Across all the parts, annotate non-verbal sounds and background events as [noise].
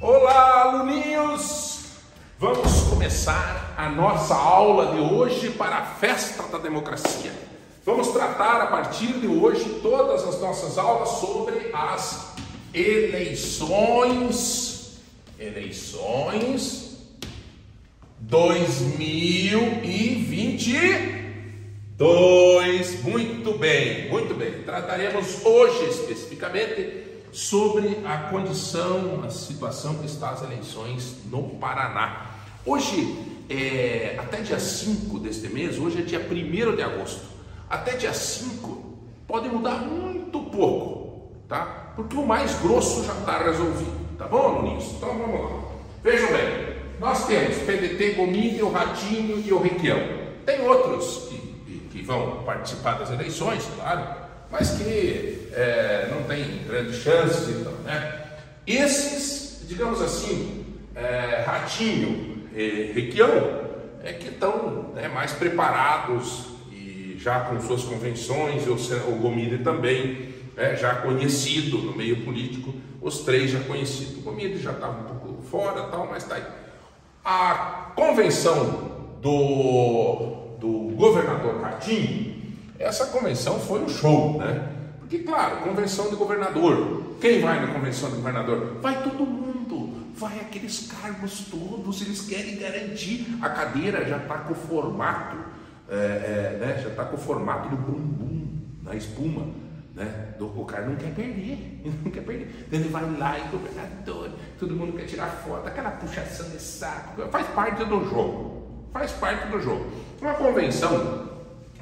Olá, aluninhos! Vamos começar a nossa aula de hoje para a festa da democracia. Vamos tratar a partir de hoje todas as nossas aulas sobre as eleições, eleições 2022. Muito bem, muito bem. Trataremos hoje especificamente sobre a condição, a situação que está as eleições no Paraná. Hoje, é, até dia 5 deste mês, hoje é dia 1 de agosto. Até dia 5 pode mudar muito pouco, tá? Porque o mais grosso já está resolvido, tá bom, aluninhos? Então vamos lá. Vejam bem, nós temos PDT, Gomide, o Ratinho e o Requião. Tem outros vão participar das eleições, claro, mas que é, não tem grande chance, então, né? Esses, digamos assim, é, Ratinho e Requião, é que estão né, mais preparados e já com suas convenções, o, Gomide também, é, já conhecido no meio político, os três já conhecidos. O Gomide já estava um pouco fora, tal, mas está aí. A convenção do, do governador Ratinho, essa convenção foi um show, né? Porque, claro, convenção de governador. Quem vai na convenção de governador? Vai todo mundo, vai aqueles cargos todos, eles querem garantir. A cadeira já está com o formato, é, é, né? já está com o formato do bumbum, na espuma. Né? O cara não quer perder, [laughs] não quer perder. Então ele vai lá e governador, todo mundo quer tirar foto, aquela puxação de saco, faz parte do jogo. Faz parte do jogo. Uma convenção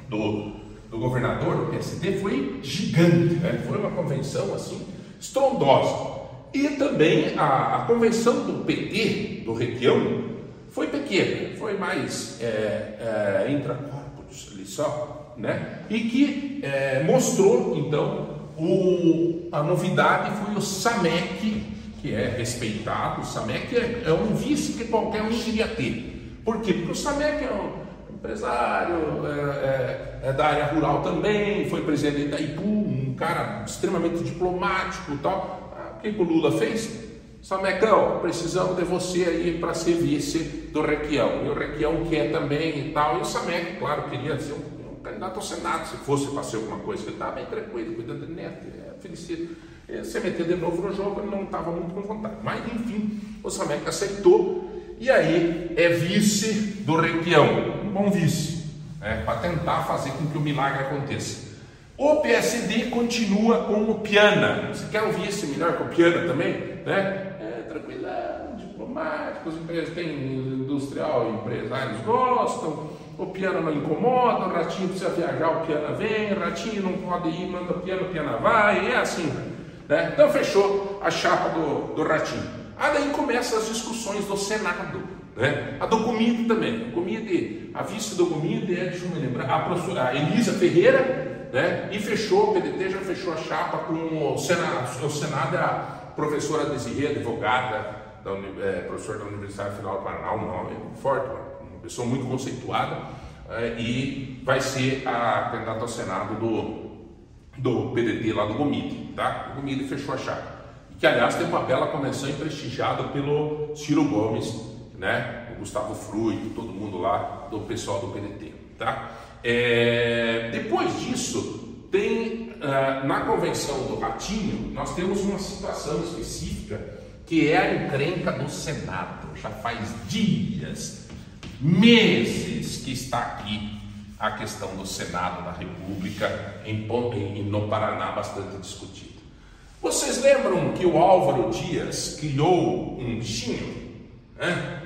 do do governador do PSD foi gigante, né? foi uma convenção assim estrondosa. E também a, a convenção do PT, do Requião, foi pequena, foi mais é, é, ali só, né? E que é, mostrou então o, a novidade foi o SAMEC, que é respeitado, o SAMEC é, é um vice que qualquer um queria ter. Por quê? Porque o SAMEC é um empresário, é, é, é, da área rural também, foi presidente da Itaipu, um cara extremamente diplomático e tal. Ah, o que, que o Lula fez? Samecão, precisamos de você aí para ser vice do Requião. E o Requião quer também e tal. E o Samec, claro, queria ser um, um candidato ao Senado, se fosse para ser alguma coisa. Ele estava bem tranquilo, cuidando de neto, é, felicito. Se meter de novo no jogo, ele não estava muito com vontade. Mas, enfim, o Samec aceitou e aí é vice do Requião, um bom vice, né, para tentar fazer com que o milagre aconteça. O PSD continua com o Piana. Você quer um vice melhor que o Piana também? Né? É tranquilão, diplomático, as empresas têm industrial, empresários gostam, o Piana não incomoda, o Ratinho precisa viajar, o Piana vem, o Ratinho não pode ir, manda o Piana, o Piana vai, é assim. Né? Então fechou a chapa do, do Ratinho. Aí daí começam as discussões do Senado. Né? A do Gomide também. O Gomide, a vice do Gomide é, deixa eu me lembrar, a, professora, a Elisa Ferreira, né? e fechou, o PDT já fechou a chapa com o Senado. O Senado é a professora Desirê, advogada, da, é, da Universidade Federal do Paraná, um nome forte, uma pessoa muito conceituada, é, e vai ser a candidata ao Senado do, do PDT lá do Gomide. Tá? O Gomide fechou a chapa que aliás tem uma bela convenção prestigiada pelo Ciro Gomes, né? O Gustavo Fruito, todo mundo lá do pessoal do PDT, tá? É, depois disso, tem uh, na convenção do Ratinho, nós temos uma situação específica que é a encrenca do Senado. Já faz dias, meses que está aqui a questão do Senado da República em, no Paraná bastante discutida. Vocês lembram que o Álvaro Dias criou um bichinho? Né?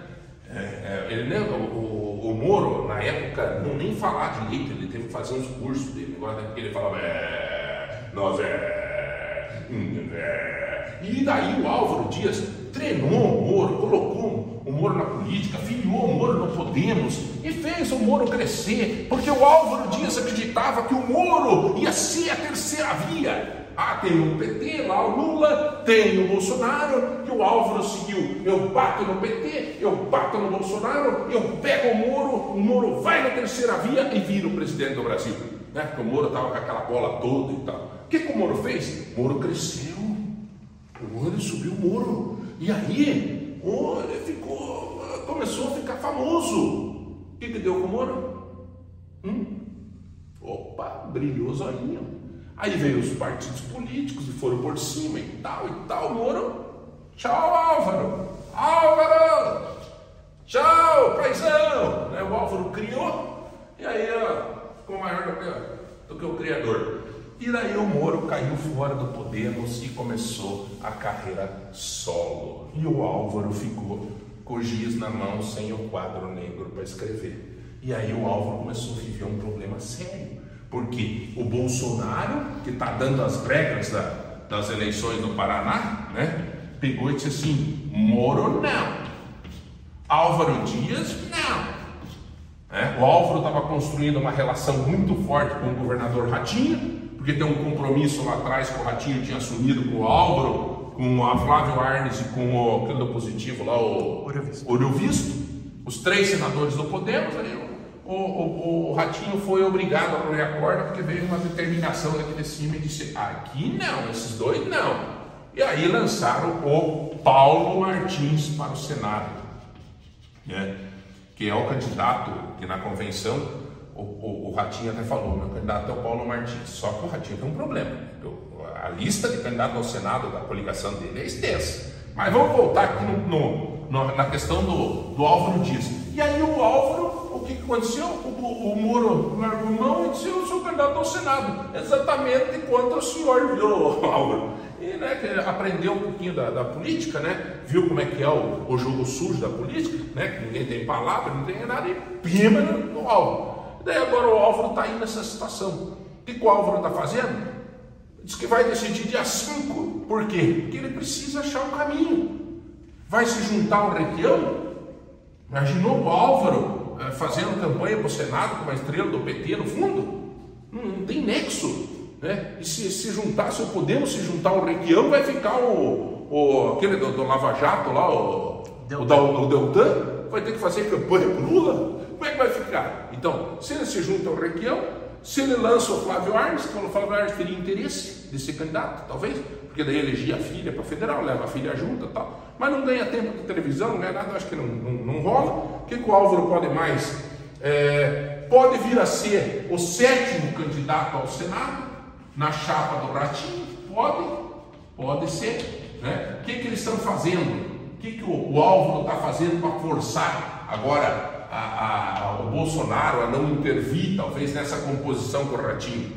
É, é, ele lembra, o, o, Moro, na época, não nem falar direito, ele teve que fazer uns cursos dele, agora porque ele falava, é, nós é, é. E daí o Álvaro Dias treinou o Moro, colocou o Moro na política, filiou o Moro no Podemos e fez o Moro crescer, porque o Álvaro Dias acreditava que o Moro ia ser a terceira via. Ah, tem o PT, lá o Lula, tem o Bolsonaro, que o Álvaro seguiu. Eu bato no PT, eu bato no Bolsonaro, eu pego o Moro, o Moro vai na terceira via e vira o presidente do Brasil. Né? Porque o Moro estava com aquela bola toda e tal. O que, que o Moro fez? O Moro cresceu. O Moro subiu o Moro. E aí, ele ficou, começou a ficar famoso. O que, que deu com o Moro? Hum? Opa, brilhou o zoinho. Aí veio os partidos políticos e foram por cima e tal e tal. Moro, tchau Álvaro, Álvaro, tchau paizão. Né? O Álvaro criou e aí ó, ficou maior do que, do que o criador. E daí o Moro caiu fora do Podemos e começou a carreira solo. E o Álvaro ficou com o giz na mão sem o quadro negro para escrever. E aí o Álvaro começou a viver um problema sério porque o Bolsonaro, que está dando as regras da, das eleições no Paraná, né, pegou e disse assim: Moro não. Álvaro Dias, não. É, o Álvaro estava construindo uma relação muito forte com o governador Ratinho, porque tem um compromisso lá atrás que o Ratinho tinha assumido com o Álvaro, com a Flávio Arnes e com o do positivo lá, o Ouro Visto. Os três senadores do Podemos, aí o, o, o, Ratinho foi obrigado a correr a corda porque veio uma determinação daqui de cima e disse: aqui não, esses dois não. E aí lançaram o Paulo Martins para o Senado, né? que é o candidato que na convenção o, o, o, Ratinho até falou: meu candidato é o Paulo Martins. Só que o Ratinho tem um problema. A lista de candidatos ao Senado da coligação dele é extensa. Mas vamos voltar aqui no, no, na questão do, do Álvaro Dias. E aí o Álvaro o que aconteceu? O, o Moro largou mão e disse: Eu sou candidato ao Senado. Exatamente quanto o senhor viu, [laughs] Álvaro. E né, aprendeu um pouquinho da, da, política, né? Viu como é que é o, o jogo sujo da política, né? Que ninguém tem palavra, não tem nada, e pima no, Álvaro. Daí agora o Álvaro está aí nessa situação. O que, o Álvaro está fazendo? Diz que vai decidir dia 5. Por quê? Porque ele precisa achar o um caminho. Vai se juntar ao Requião? Imaginou o Álvaro fazendo campanha para o Senado com uma estrela do PT no fundo? Não, não tem nexo. Né? E se, se juntar, se podemos se juntar ao Requião, vai ficar o, o aquele do, do Lava Jato lá, o Deltan. O, o Deltan, vai ter que fazer campanha para Lula. Como é que vai ficar? Então, se ele se junta ao Requião, se ele lança o Flávio Arnes, então o Flávio Arnes teria interesse de ser candidato, talvez, porque daí elegia a filha para federal, leva a filha junto e tal mas não ganha tempo de televisão, não ganha nada, acho que não, não, não rola. O que, que, o Álvaro pode mais? É, pode vir a ser o sétimo candidato ao Senado, na chapa do Ratinho? Pode, pode ser. Né? O que, que eles estão fazendo? O que, que o, o Álvaro está fazendo para forçar agora a, a, o Bolsonaro a não intervir, talvez, nessa composição com o Ratinho?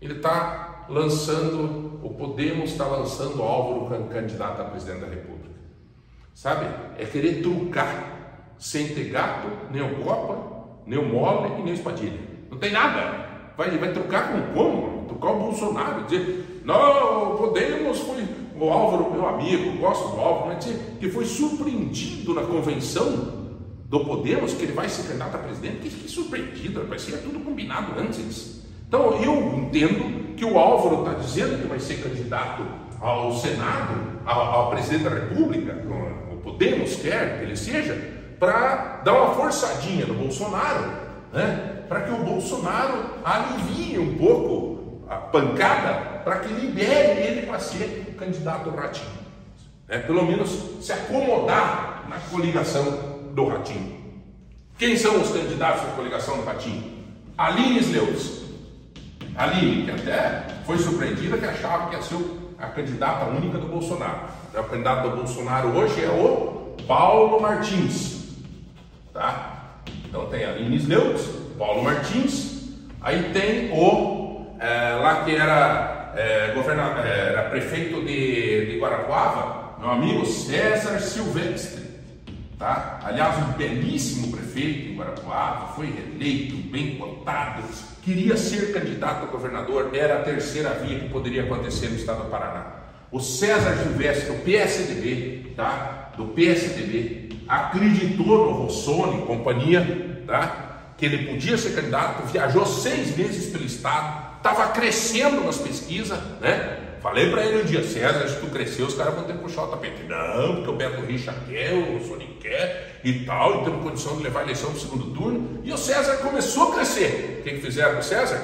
Ele está lançando, o Podemos está lançando Álvaro candidato a presidente da República. Sabe? É querer trucar sem ter gato, nem o Copa, nem o Mole e nem o Espadilha. Não tem nada. Vai, vai trucar com como? Trucar o Bolsonaro, dizer, não, Podemos foi. O Álvaro, meu amigo, gosto do Álvaro, mas dizer que foi surpreendido na convenção do Podemos que ele vai ser candidato a presidente. Que, que surpreendido, parecia tudo combinado antes. Então eu entendo que o Álvaro está dizendo que vai ser candidato ao Senado, ao, presidente da República, Podemos quer que ele seja, para dar uma forçadinha no Bolsonaro, né? para que o Bolsonaro alivie um pouco a pancada, para que libere ele para ser candidato Ratinho. Né? Pelo menos se acomodar na coligação do Ratinho. Quem são os candidatos da coligação do Ratinho? Aline Sleus. Aline, que até foi surpreendida que achava que ia ser a candidata única do Bolsonaro. O candidato do Bolsonaro hoje é o Paulo Martins. Tá? Então tem a Inês Neutz, Paulo Martins, aí tem o é, lá que era, é, governador, é, era prefeito de, de Guarapuava, meu amigo César Silvestre. Tá? Aliás, um belíssimo prefeito em Guarapuava, foi reeleito, bem cotado, queria ser candidato a governador, era a terceira via que poderia acontecer no estado do Paraná. O César Silvestre, do PSDB, tá? Do PSDB, acreditou no Rossoni, companhia, tá? que ele podia ser candidato, viajou seis meses pelo estado, estava crescendo nas pesquisas, né? Falei para ele um dia, César, se tu crescer, os caras vão ter que puxar o tapete. Não, porque o Beto Richa quer, o Sony quer e tal, e temos condição de levar a eleição para o segundo turno. E o César começou a crescer. O que, que fizeram com o César?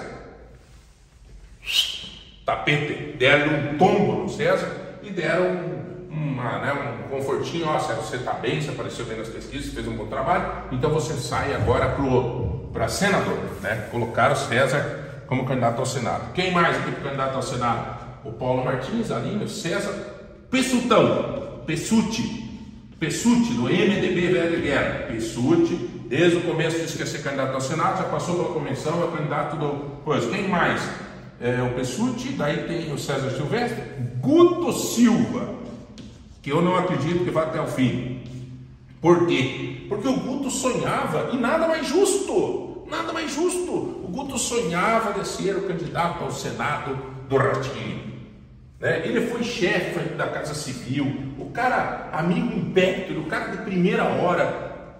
Tapete. Deram um tombo no César e deram uma, né, um confortinho. Ó, César, você está bem, você apareceu bem nas pesquisas, fez um bom trabalho, então você sai agora para senador. Né? Colocaram o César como candidato ao Senado. Quem mais aqui candidato ao Senado? O Paulo Martins, Alinho, César, Pessutão, Pessuti, Pessuti, do MDB Velho Guerra, Pessuti, desde o começo disse que ia ser candidato ao Senado, já passou pela convenção, é candidato do. Pois, quem mais? É, o Pessuti, daí tem o César Silvestre, Guto Silva, que eu não acredito que vai até o fim. Por quê? Porque o Guto sonhava, e nada mais justo, nada mais justo. O Guto sonhava de ser o candidato ao Senado do Ratinho. Né? Ele foi chefe da Casa Civil, o cara, amigo impétuo, o cara de primeira hora.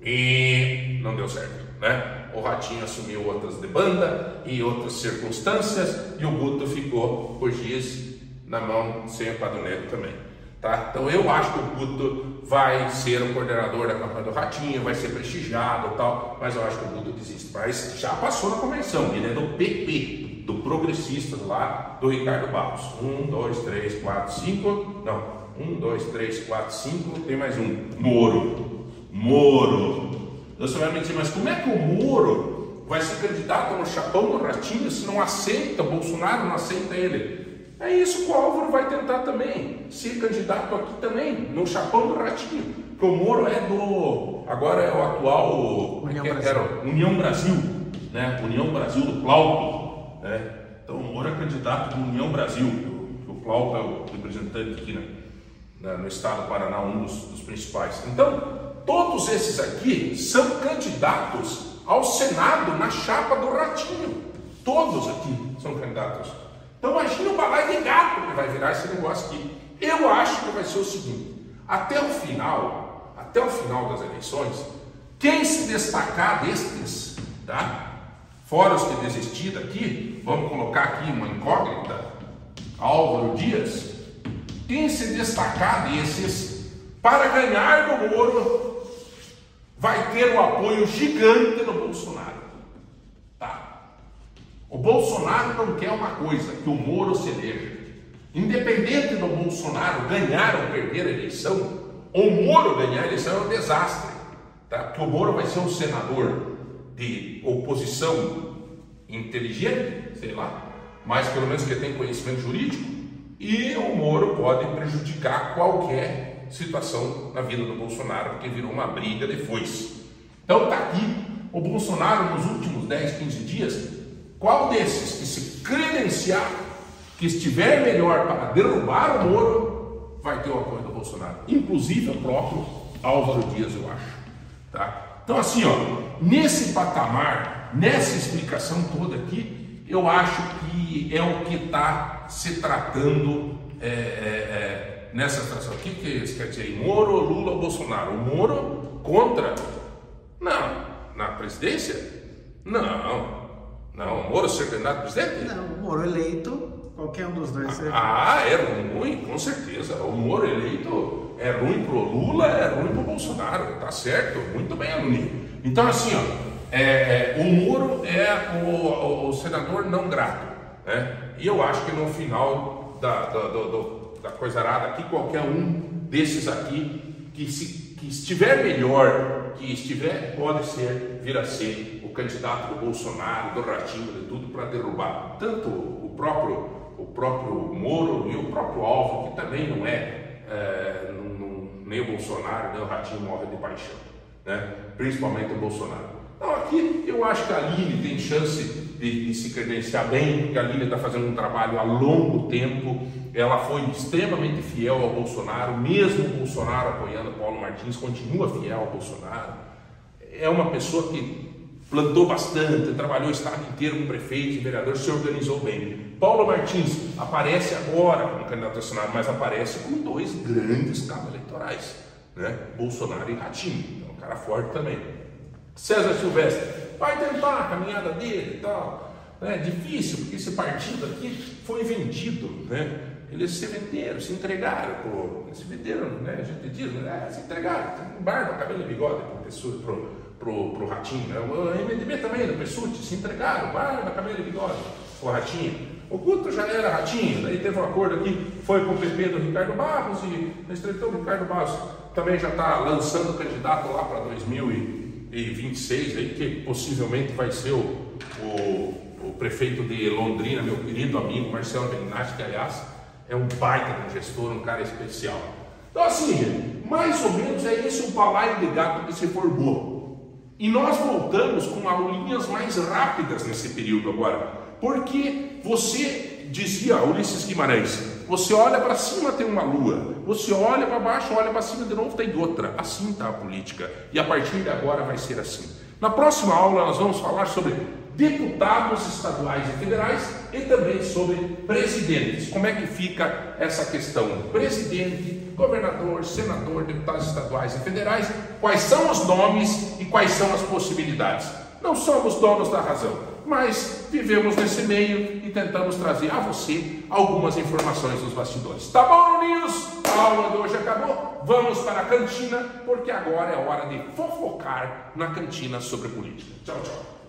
E não deu certo, né? O Ratinho assumiu outras de banda e outras circunstâncias e o Guto ficou por giz na mão sem o Padoneto também. Tá? Então eu acho que o Guto vai ser o coordenador da campanha do Ratinho, vai ser prestigiado tal, mas eu acho que o Guto desiste. Mas já passou na convenção, ele é do PP, do progressista lá do Ricardo Barros. Um, dois, três, quatro, cinco. Não, um, dois, três, quatro, cinco. Tem mais um. Moro. Moro. Você vai me dizer, mas como é que o Moro vai ser candidato no chapão do Ratinho se não aceita, Bolsonaro não aceita ele? É isso que o Álvaro vai tentar também, ser candidato aqui também, no chapão do Ratinho. Porque o Moro é do. Agora é o atual. União é, Brasil. Era, União Brasil, né? União Brasil do Plauto. Né? Então, o Moro é candidato do União Brasil, que o, Plauto é o representante aqui na, no estado do Paraná, um dos, dos principais. Então, todos esses aqui são candidatos ao Senado na chapa do Ratinho. Todos aqui são candidatos. Então imagina o balai de gato que vai virar esse negócio aqui. Eu acho que vai ser o seguinte: até o final, até o final das eleições, quem se destacar destes, tá? Fora os que desistiram aqui, vamos colocar aqui uma incógnita, Álvaro Dias, quem se destacar desses para ganhar do Moro vai ter um apoio gigante do Bolsonaro. Tá? O Bolsonaro não quer uma coisa, que o Moro se eleja. Independente do Bolsonaro ganhar ou perder a eleição, o Moro ganhar a eleição é um desastre. Tá? Porque o Moro vai ser um senador de oposição inteligente, sei lá, mas pelo menos que tem conhecimento jurídico, e o Moro pode prejudicar qualquer situação na vida do Bolsonaro, porque virou uma briga de foice. Então está aqui o Bolsonaro nos últimos 10, 15 dias, qual desses que se credenciar, que estiver melhor para derrubar o Moro, vai ter o apoio do Bolsonaro, inclusive o próprio Álvaro Dias, eu acho. Tá? Então, assim, ó, nesse patamar, nessa explicação toda aqui, eu acho que é o que está se tratando é, é, é, nessa situação. O que, que isso quer dizer? Moro, Lula, Bolsonaro? O Moro contra? Não. Na presidência? Não. Não. O Moro ser candidato a presidente? Não, o Moro eleito, qualquer um dos dois. Ah, é ruim, com certeza. O Moro eleito é ruim pro Lula, é ruim pro Bolsonaro, tá certo? Muito bem, Aluninho. Então, assim, ó, é, é, o Moro é o, o, senador não grato, né? E eu acho que no final da, da, da coisa arada aqui, qualquer um desses aqui que, se, que estiver melhor, que estiver, pode ser, vir a ser o candidato do Bolsonaro, do Ratinho, de tudo, para derrubar tanto o próprio, o próprio Moro e o próprio Alvo, que também não é, é nem o Bolsonaro, nem o Ratinho morre de paixão, né? principalmente o Bolsonaro. Então aqui eu acho que a Aline tem chance de, de se credenciar bem, porque a Aline está fazendo um trabalho a longo tempo, ela foi extremamente fiel ao Bolsonaro, mesmo o Bolsonaro apoiando Paulo Martins, continua fiel ao Bolsonaro. É uma pessoa que plantou bastante, trabalhou o estado inteiro com prefeito e vereador, se organizou bem. Paulo Martins aparece agora como candidato a Senado, mas aparece com dois grandes cabos eleitorais. né? Bolsonaro e Ratinho, é um cara forte também. César Silvestre vai tentar a caminhada dele e tal. É difícil, porque esse partido aqui foi vendido, né? Eles se venderam, se entregaram, pro, se venderam, né? A gente diz, né? se entregaram, barba, cabelo e bigode para pro, pro, pro Ratinho. Né? O MDB também, do Pessuti, se entregaram, barba, cabelo e bigode, o Ratinho. O Guto já era Ratinho, daí teve um acordo aqui, foi com o PP do Ricardo Barros e o Ricardo Barros também já está lançando candidato lá para 2026, aí, que possivelmente vai ser o, o, o, prefeito de Londrina, meu querido amigo Marcelo Bernatti, que aliás é um baita um gestor, um cara especial. Então assim, gente, mais ou menos é esse o balaio de gato que se formou. E nós voltamos com aulinhas mais rápidas nesse período agora, porque você dizia Ulisses Guimarães, você olha para cima, tem uma lua. Você olha para baixo, olha para cima, de novo tem outra. Assim está a política. E a partir de agora vai ser assim. Na próxima aula, nós vamos falar sobre deputados estaduais e federais e também sobre presidentes. Como é que fica essa questão? Presidente, governador, senador, deputados estaduais e federais, quais são os nomes e quais são as possibilidades? Não somos donos da razão mas vivemos nesse meio e tentamos trazer a você algumas informações dos bastidores. Tá bom, News? A aula de hoje acabou. Vamos para a cantina, porque agora é hora de fofocar na cantina sobre política. Tchau, tchau.